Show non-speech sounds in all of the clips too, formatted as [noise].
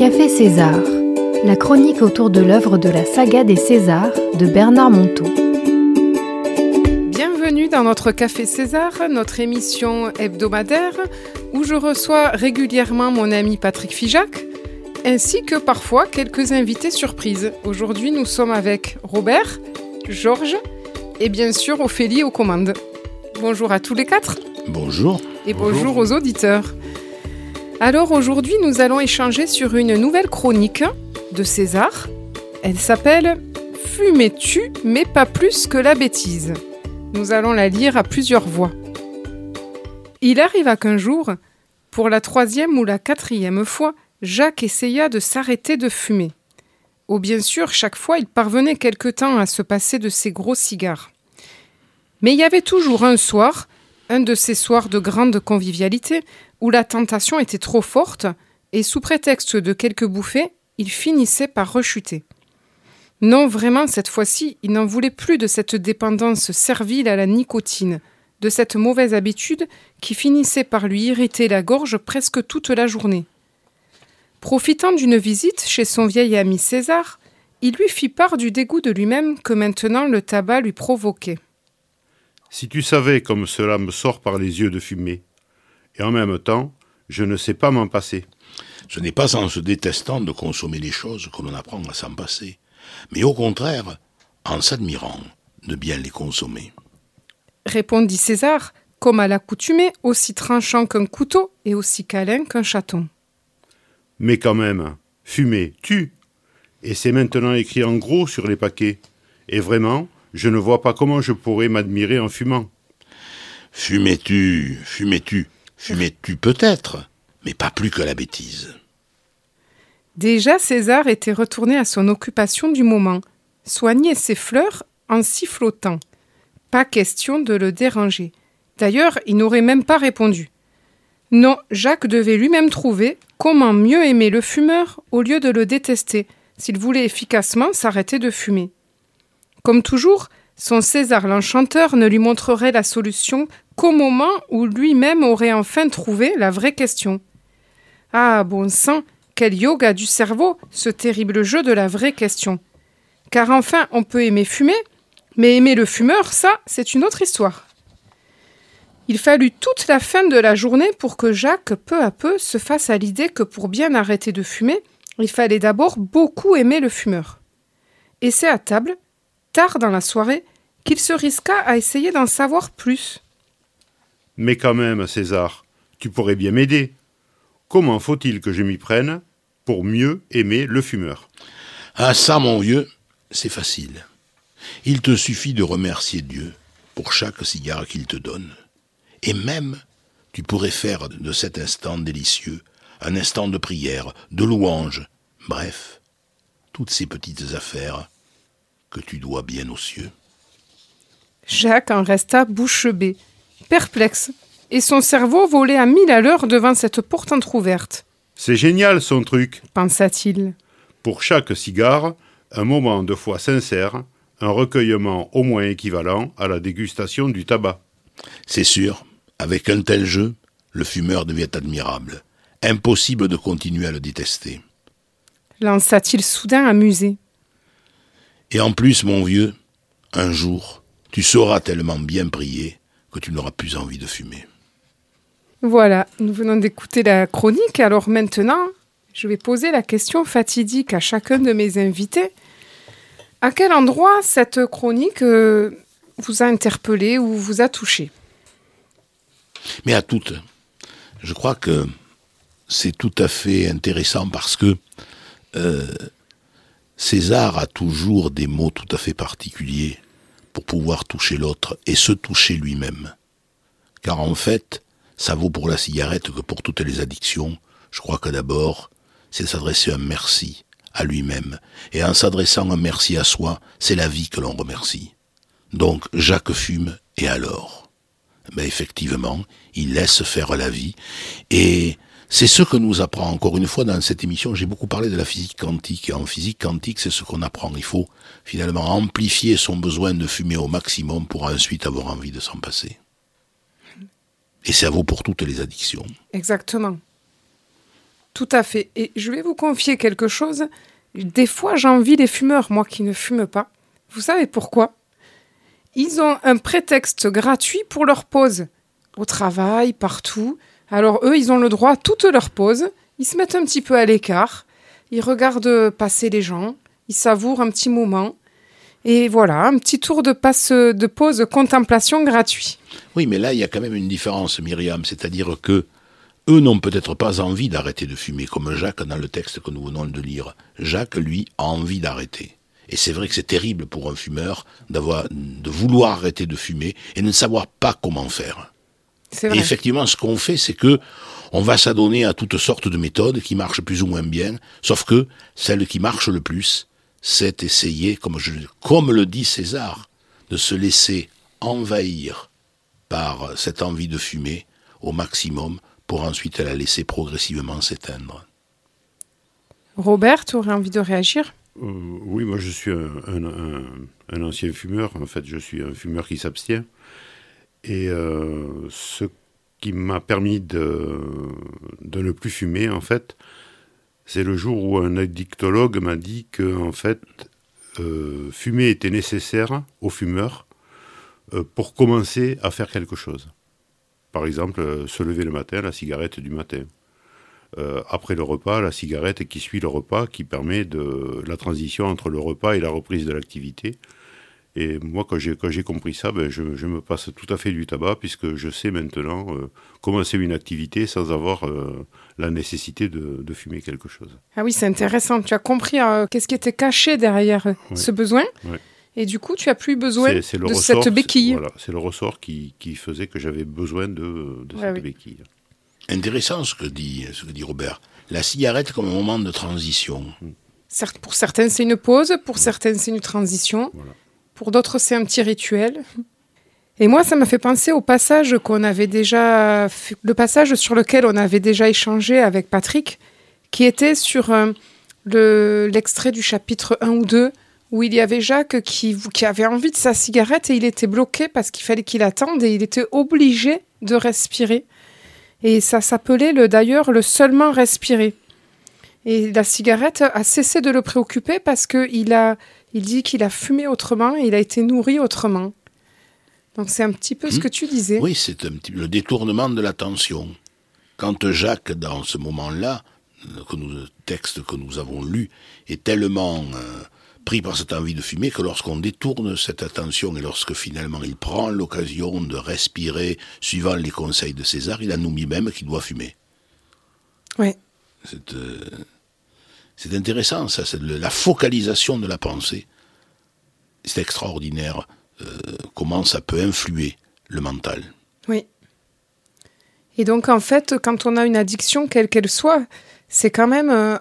Café César, la chronique autour de l'œuvre de la saga des Césars de Bernard Monteau. Bienvenue dans notre Café César, notre émission hebdomadaire où je reçois régulièrement mon ami Patrick Fijac ainsi que parfois quelques invités surprises. Aujourd'hui, nous sommes avec Robert, Georges et bien sûr Ophélie aux commandes. Bonjour à tous les quatre. Bonjour. Et bonjour, aux auditeurs. Alors aujourd'hui, nous allons échanger sur une nouvelle chronique de César. Elle s'appelle Fumais-tu, mais pas plus que la bêtise? Nous allons la lire à plusieurs voix. Il arriva qu'un jour, pour la troisième ou la quatrième fois, Jacques essaya de s'arrêter de fumer. Oh bien sûr, chaque fois il parvenait quelque temps à se passer de ses gros cigares. Mais il y avait toujours un soir, un de ces soirs de grande convivialité, où la tentation était trop forte, et sous prétexte de quelques bouffées, il finissait par rechuter. Non, vraiment, cette fois-ci, il n'en voulait plus de cette dépendance servile à la nicotine, de cette mauvaise habitude qui finissait par lui irriter la gorge presque toute la journée. Profitant d'une visite chez son vieil ami César, il lui fit part du dégoût de lui-même que maintenant le tabac lui provoquait. Si tu savais comme cela me sort par les yeux de fumée, et en même temps, je ne sais pas m'en passer. Ce n'est pas en se détestant de consommer les choses que l'on apprend à s'en passer, mais au contraire, en s'admirant de bien les consommer. Répondit César, comme à l'accoutumée, aussi tranchant qu'un couteau et aussi câlin qu'un chaton. Mais quand même, fumer tue. Et c'est maintenant écrit en gros sur les paquets. Et vraiment, je ne vois pas comment je pourrais m'admirer en fumant. Fumais-tu, fumais-tu, fumais-tu peut-être, mais pas plus que la bêtise. Déjà César était retourné à son occupation du moment, soigner ses fleurs en sifflotant. Pas question de le déranger. D'ailleurs, il n'aurait même pas répondu. Non, Jacques devait lui-même trouver comment mieux aimer le fumeur au lieu de le détester, s'il voulait efficacement s'arrêter de fumer. Comme toujours, son César l'enchanteur ne lui montrerait la solution qu'au moment où lui-même aurait enfin trouvé la vraie question. Ah, bon sang, quel yoga du cerveau, ce terrible jeu de la vraie question. Car enfin, on peut aimer fumer, mais aimer le fumeur, ça, c'est une autre histoire. Il fallut toute la fin de la journée pour que Jacques, peu à peu, se fasse à l'idée que pour bien arrêter de fumer, il fallait d'abord beaucoup aimer le fumeur. Et c'est à table, tard dans la soirée, qu'il se risqua à essayer d'en savoir plus. Mais quand même, César, tu pourrais bien m'aider. Comment faut-il que je m'y prenne pour mieux aimer le fumeur? Ah ça, mon vieux, c'est facile. Il te suffit de remercier Dieu pour chaque cigare qu'il te donne. Et même, tu pourrais faire de cet instant délicieux un instant de prière, de louange, bref, toutes ces petites affaires que tu dois bien aux cieux. Jacques en resta bouche bée, perplexe, et son cerveau volait à mille à l'heure devant cette porte entr'ouverte. C'est génial son truc, pensa-t-il. Pour chaque cigare, un moment de foi sincère, un recueillement au moins équivalent à la dégustation du tabac. C'est sûr, avec un tel jeu, le fumeur devient admirable. Impossible de continuer à le détester. Lança-t-il soudain amusé. Et en plus, mon vieux, un jour, tu sauras tellement bien prier que tu n'auras plus envie de fumer. Voilà, nous venons d'écouter la chronique. Alors maintenant, je vais poser la question fatidique à chacun de mes invités. À quel endroit cette chronique euh, vous a interpellé ou vous a touché? Mais à toutes. Je crois que c'est tout à fait intéressant parce que euh, César a toujours des mots tout à fait particuliers pour pouvoir toucher l'autre et se toucher lui-même. Car en fait, ça vaut pour la cigarette que pour toutes les addictions. Je crois que d'abord, c'est s'adresser un merci à lui-même. Et en s'adressant un merci à soi, c'est la vie que l'on remercie. Donc Jacques fume, et alors? Mais effectivement, il laisse faire la vie. Et c'est ce que nous apprend encore une fois dans cette émission. J'ai beaucoup parlé de la physique quantique. En physique quantique, c'est ce qu'on apprend. Il faut finalement amplifier son besoin de fumer au maximum pour ensuite avoir envie de s'en passer. Et ça vaut pour toutes les addictions. Exactement. Tout à fait. Et je vais vous confier quelque chose. Des fois, j'envie les fumeurs, moi qui ne fume pas. Vous savez pourquoi? Ils ont un prétexte gratuit pour leur pause. Au travail, partout. Alors eux, ils ont le droit à toutes leurs pauses. Ils se mettent un petit peu à l'écart. Ils regardent passer les gens. Ils savourent un petit moment. Et voilà, un petit tour de passe de pause contemplation gratuit. Oui, mais là, il y a quand même une différence, Myriam. C'est-à-dire que eux n'ont peut-être pas envie d'arrêter de fumer, comme Jacques dans le texte que nous venons de lire. Jacques, lui, a envie d'arrêter. Et c'est vrai que c'est terrible pour un fumeur d'avoir, de vouloir arrêter de fumer et ne savoir pas comment faire. Et effectivement, ce qu'on fait, c'est que on va s'adonner à toutes sortes de méthodes qui marchent plus ou moins bien, sauf que celle qui marche le plus, c'est essayer, comme, je, comme le dit César, de se laisser envahir par cette envie de fumer au maximum pour ensuite la laisser progressivement s'éteindre. Robert, tu aurais envie de réagir? Euh, oui, moi je suis un, un- un- un ancien fumeur. En fait, je suis un fumeur qui s'abstient. Et euh, ce qui m'a permis de, ne plus fumer, en fait, c'est le jour où un addictologue m'a dit que, en fait, euh, fumer était nécessaire aux fumeurs euh, pour commencer à faire quelque chose. Par exemple, se lever le matin, la cigarette du matin. Après le repas, la cigarette qui suit le repas, qui permet de la transition entre le repas et la reprise de l'activité. Et moi, quand j'ai, quand j'ai compris ça, ben, je, je me passe tout à fait du tabac, puisque je sais maintenant euh, commencer une activité sans avoir euh, la nécessité de, de fumer quelque chose. Ah oui, c'est intéressant. Tu as compris euh, qu'est-ce qui était caché derrière euh, Ouais. ce besoin. Ouais. Et du coup, tu as plus besoin C'est- c'est le de ressort, cette béquille. c'est- Voilà, c'est le ressort qui, qui faisait que j'avais besoin de, de Ouais, cette oui. béquille. Intéressant ce que dit, ce que dit Robert. La cigarette comme un moment de transition. Certes, pour certains, c'est une pause, pour certains, c'est une transition, Voilà. Pour d'autres, c'est un petit rituel. Et moi, ça m'a fait penser au passage qu'on avait déjà, le passage sur lequel on avait déjà échangé avec Patrick, qui était sur euh, le- l'extrait du chapitre 1 ou 2, où il y avait Jacques qui, qui avait envie de sa cigarette et il était bloqué parce qu'il fallait qu'il attende et il était obligé de respirer. Et ça s'appelait le- d'ailleurs le seulement respirer. Et la cigarette a cessé de le préoccuper parce qu'il a, il dit qu'il a fumé autrement et il a été nourri autrement. Donc c'est un petit peu ce Hmm. que tu disais. Oui, c'est un petit, le détournement de l'attention. Quand Jacques, dans ce moment-là, euh, que nous, le texte que nous avons lu, est tellement euh, pris par cette envie de fumer que lorsqu'on détourne cette attention et lorsque finalement il prend l'occasion de respirer suivant les conseils de César, il en oublie même qu'il doit fumer. Ouais. C'est euh, c'est intéressant, ça, c'est la focalisation de la pensée. C'est extraordinaire euh, comment ça peut influer le mental. Oui. Et donc en fait, quand on a une addiction, quelle qu'elle soit, c'est quand même euh,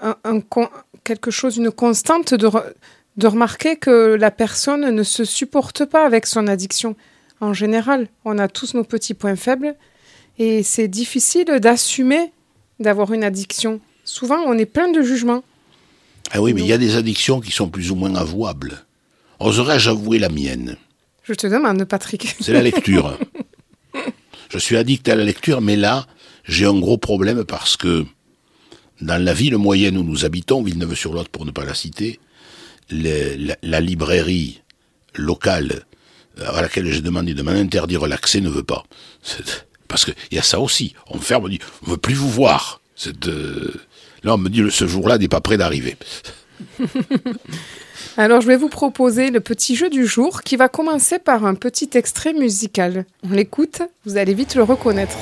quelque chose, une constante de, de remarquer que la personne ne se supporte pas avec son addiction. En général, on a tous nos petits points faibles et c'est difficile d'assumer d'avoir une addiction. Souvent, on est plein de jugements. Ah oui, mais il y a des addictions qui sont plus ou moins avouables. Oserais-je avouer la mienne? Je te demande, Patrick. [laughs] C'est la lecture. [laughs] Je suis addict à la lecture, mais là, j'ai un gros problème parce que dans la ville moyenne où nous habitons, Villeneuve-sur-Lot pour ne pas la citer, les- la, la librairie locale euh, à laquelle j'ai demandé de m'en interdire l'accès ne veut pas. Parce qu'il y a ça aussi. On me ferme, on dit, on veut plus vous voir. C'est, euh, Là, on me dit, ce jour-là n'est pas près d'arriver. [laughs] Alors, je vais vous proposer le petit jeu du jour qui va commencer par un petit extrait musical. On l'écoute, vous allez vite le reconnaître.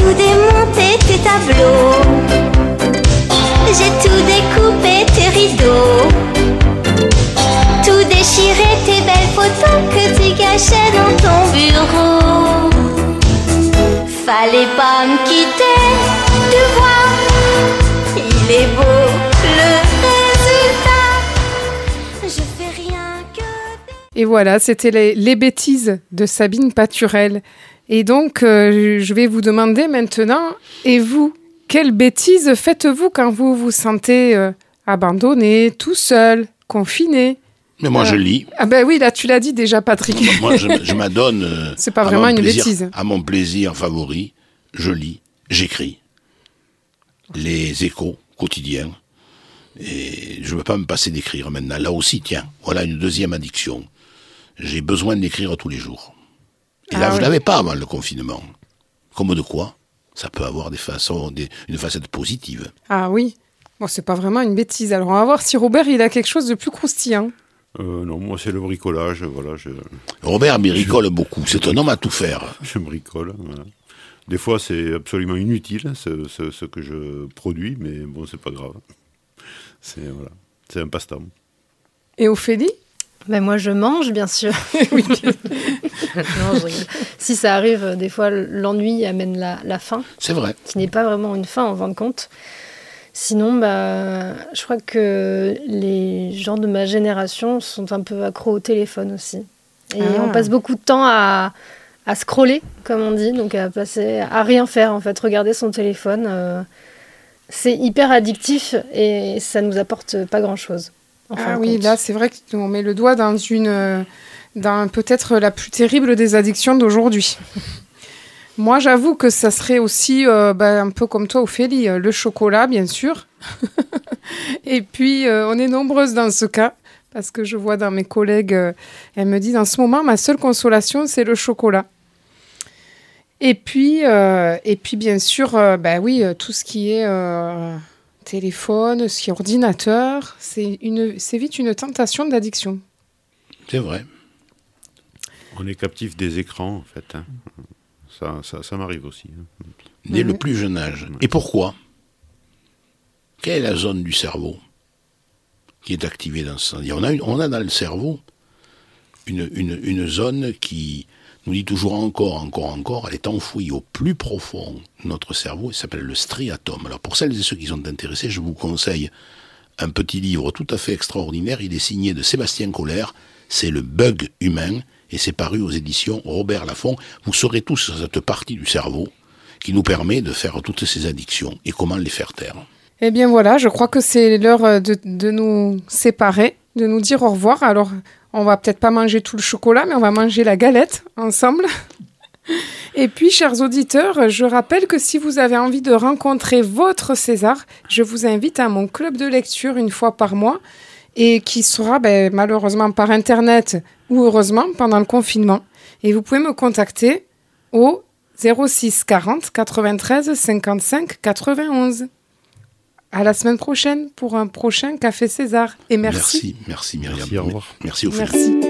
Tout démonté tes tableaux. J'ai tout découpé tes rideaux. Tout déchiré tes belles photos que tu cachais dans ton bureau. Fallait pas me quitter, tu vois, il est beau le résultat. Je fais rien que. Et voilà, c'était les, les bêtises de Sabine Paturel. Et donc, euh, je vais vous demander maintenant, et vous, quelles bêtises faites-vous quand vous vous sentez euh, abandonné, tout seul, confiné Mais moi, Euh, je lis. Ah ben oui, là tu l'as dit déjà, Patrick. Moi, je, je [laughs] m'adonne. euh, C'est pas vraiment une plaisir- bêtise. À mon plaisir favori, je lis, j'écris. Les échos quotidiens. Et je ne veux pas me passer d'écrire maintenant. Là aussi, tiens, voilà une deuxième addiction. J'ai besoin d'écrire tous les jours. Et là, Ah je oui. ne l'avais pas avant le confinement. Comme de quoi Ça peut avoir des façons, des- une facette positive. Ah oui. Bon, c'est pas vraiment une bêtise. Alors on va voir si Robert il a quelque chose de plus croustillant. Euh, non, moi c'est le bricolage, voilà, je, Robert bricole beaucoup. C'est un homme à tout faire. je bricole. voilà. Des fois c'est absolument inutile ce, ce- ce que je produis, mais bon, c'est pas grave. C'est voilà, c'est un passe-temps. Et Ophélie? Ben moi je mange bien sûr. [laughs] [laughs] Oui. non, je rigole. Si ça arrive, euh, des fois l'ennui amène la, la faim, C'est vrai. qui n'est pas vraiment une faim en fin de compte. Sinon, bah, je crois que les gens de ma génération sont un peu accros au téléphone aussi. Et Ah. on passe beaucoup de temps à, à scroller, comme on dit, donc à passer à rien faire en fait, regarder son téléphone. euh, c'est hyper addictif et ça nous apporte pas grand chose. Ah oui, là c'est vrai qu'on met le doigt dans une, euh, dans peut-être la plus terrible des addictions d'aujourd'hui. [laughs] Moi, j'avoue que ça serait aussi euh, bah, un peu comme toi, Ophélie, euh, le chocolat, bien sûr. [laughs] Et puis, euh, on est nombreuses dans ce cas, parce que je vois dans mes collègues, euh, elles me disent en ce moment, ma seule consolation, c'est le chocolat. Et puis, et puis bien sûr, bah oui, tout ce qui est téléphone, ce qui est ordinateur, c'est une, c'est vite une tentation d'addiction. C'est vrai. On est captif des écrans en fait. hein. Ça, ça, ça m'arrive aussi. hein. dès le plus jeune âge. Et pourquoi? Quelle est la zone du cerveau qui est activée dans ce sens? On a, une- on a dans le cerveau une, une, une zone qui nous dit toujours encore, encore, encore, elle est enfouie au plus profond de notre cerveau, elle s'appelle le striatum. Alors pour celles et ceux qui sont intéressés, je vous conseille un petit livre tout à fait extraordinaire, il est signé de Sébastien Collère, c'est Le Bug Humain, et c'est paru aux éditions Robert Laffont. Vous saurez tous cette partie du cerveau qui nous permet de faire toutes ces addictions et comment les faire taire. Eh bien voilà, je crois que c'est l'heure euh, de, de nous séparer, de nous dire au revoir. Alors, on va peut-être pas manger tout le chocolat, mais on va manger la galette ensemble. Et puis, chers auditeurs, je rappelle que si vous avez envie de rencontrer votre César, je vous invite à mon club de lecture une fois par mois et qui sera ben, malheureusement par Internet ou heureusement pendant le confinement. Et vous pouvez me contacter au 06 40 93 55 91. À la semaine prochaine pour un prochain Café César. Et merci. Merci, merci Myriam. Merci, au revoir. Merci Ophélie. Merci.